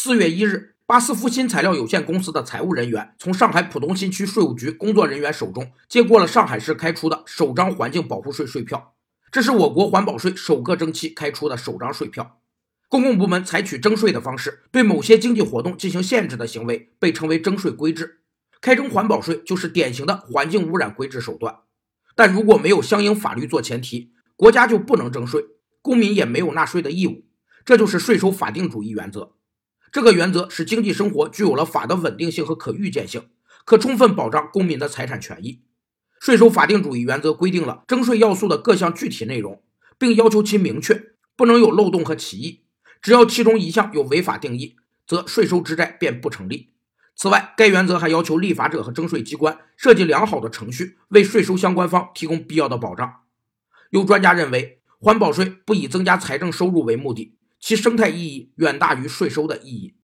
四月一日，巴斯夫新材料有限公司的财务人员从上海浦东新区税务局工作人员手中接过了上海市开出的首张环境保护税税票。这是我国环保税首个征期开出的首张税票。公共部门采取征税的方式对某些经济活动进行限制的行为，被称为征税规制。开征环保税就是典型的环境污染规制手段。但如果没有相应法律做前提，国家就不能征税，公民也没有纳税的义务。这就是税收法定主义原则。这个原则使经济生活具有了法的稳定性和可预见性，可充分保障公民的财产权益。税收法定主义原则规定了征税要素的各项具体内容，并要求其明确，不能有漏洞和歧义。只要其中一项有违法定义，则税收之债便不成立。此外，该原则还要求立法者和征税机关设计良好的程序，为税收相关方提供必要的保障。有专家认为，环保税不以增加财政收入为目的，其生态意义远大于税收的意义。